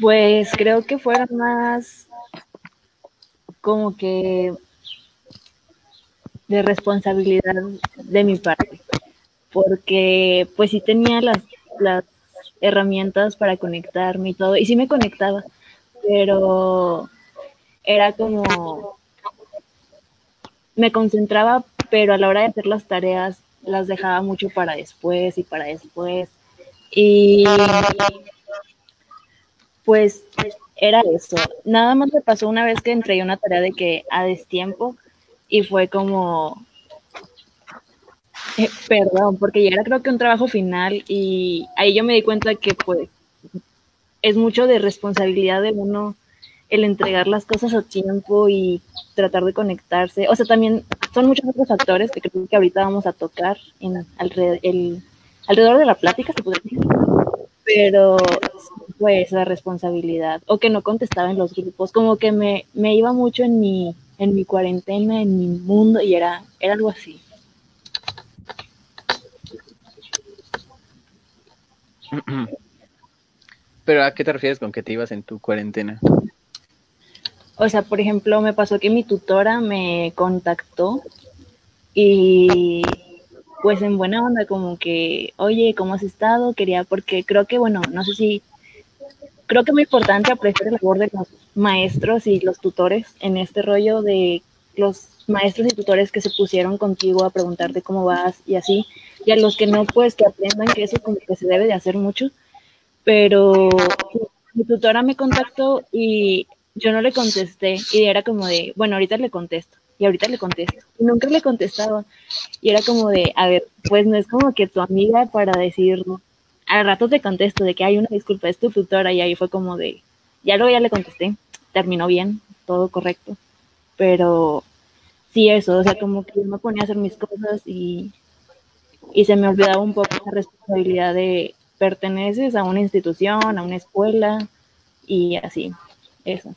Pues creo que fueron más como que de responsabilidad de mi parte, porque pues sí tenía las, las herramientas para conectarme y todo, y sí me conectaba, pero era como, me concentraba, pero a la hora de hacer las tareas las dejaba mucho para después y para después. Y pues era eso. Nada más me pasó una vez que entregué una tarea de que a destiempo y fue como, eh, perdón, porque ya era creo que un trabajo final y ahí yo me di cuenta que pues es mucho de responsabilidad de uno el entregar las cosas a tiempo y tratar de conectarse. O sea, también son muchos otros factores que creo que ahorita vamos a tocar en alrededor, el, alrededor de la plática, se podría decir. Pero pues la responsabilidad o que no contestaba en los grupos, como que me, me iba mucho en mi, en mi cuarentena, en mi mundo y era, era algo así. Pero ¿a qué te refieres con que te ibas en tu cuarentena? O sea, por ejemplo, me pasó que mi tutora me contactó y pues en buena onda como que, oye, ¿cómo has estado? Quería, porque creo que, bueno, no sé si, creo que es muy importante apreciar el labor de los maestros y los tutores en este rollo de los maestros y tutores que se pusieron contigo a preguntarte cómo vas y así, y a los que no, pues que aprendan que eso como que se debe de hacer mucho, pero mi tutora me contactó y yo no le contesté y era como de, bueno, ahorita le contesto y ahorita le contesto. Y nunca le contestaba. Y era como de, a ver, pues no es como que tu amiga para decir, al rato te contesto de que hay una disculpa, es tu tutora y ahí fue como de, ya luego ya le contesté, terminó bien, todo correcto. Pero sí eso, o sea, como que yo me ponía a hacer mis cosas y, y se me olvidaba un poco la responsabilidad de perteneces a una institución, a una escuela y así, eso.